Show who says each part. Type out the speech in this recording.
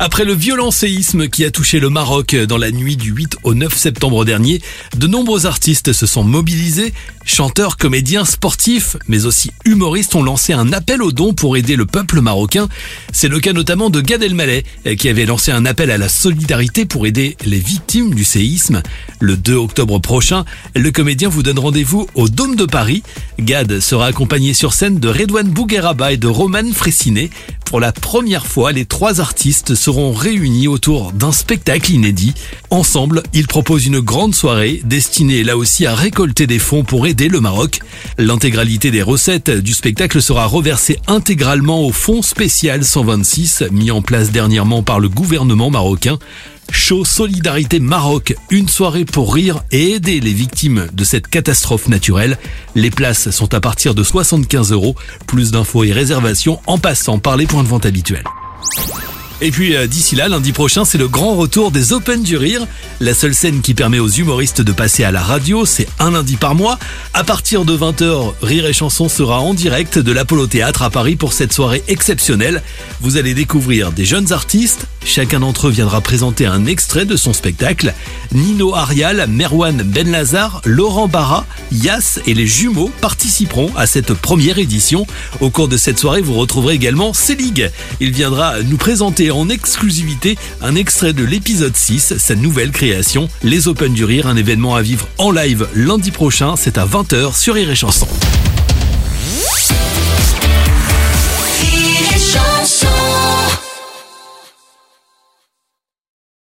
Speaker 1: Après le violent séisme qui a touché le Maroc dans la nuit du 8 au 9 septembre dernier, de nombreux artistes se sont mobilisés. Chanteurs, comédiens, sportifs, mais aussi humoristes ont lancé un appel aux dons pour aider le peuple marocain. C'est le cas notamment de Gad Elmaleh, qui avait lancé un appel à la solidarité pour aider les victimes du séisme. Le 2 octobre prochain, le comédien vous donne rendez-vous au Dôme de Paris. Gad sera accompagné sur scène de Redouane Bougueraba et de Roman Fressinet. Pour la première fois, les trois artistes seront réunis autour d'un spectacle inédit. Ensemble, ils proposent une grande soirée destinée là aussi à récolter des fonds pour aider le Maroc. L'intégralité des recettes du spectacle sera reversée intégralement au fonds spécial 126 mis en place dernièrement par le gouvernement marocain. Show Solidarité Maroc, une soirée pour rire et aider les victimes de cette catastrophe naturelle. Les places sont à partir de 75 euros. Plus d'infos et réservations en passant par les points de vente habituels. Et puis euh, d'ici là, lundi prochain, c'est le grand retour des Open du Rire. La seule scène qui permet aux humoristes de passer à la radio, c'est un lundi par mois. À partir de 20h, Rire et Chanson sera en direct de l'Apollo Théâtre à Paris pour cette soirée exceptionnelle. Vous allez découvrir des jeunes artistes. Chacun d'entre eux viendra présenter un extrait de son spectacle. Nino Arial, Merwan Benlazar, Laurent Barra, Yass et les jumeaux participeront à cette première édition. Au cours de cette soirée, vous retrouverez également Célig. Il viendra nous présenter en exclusivité un extrait de l'épisode 6, sa nouvelle création, Les Open du Rire, un événement à vivre en live lundi prochain, c'est à 20h sur Rire et Chanson.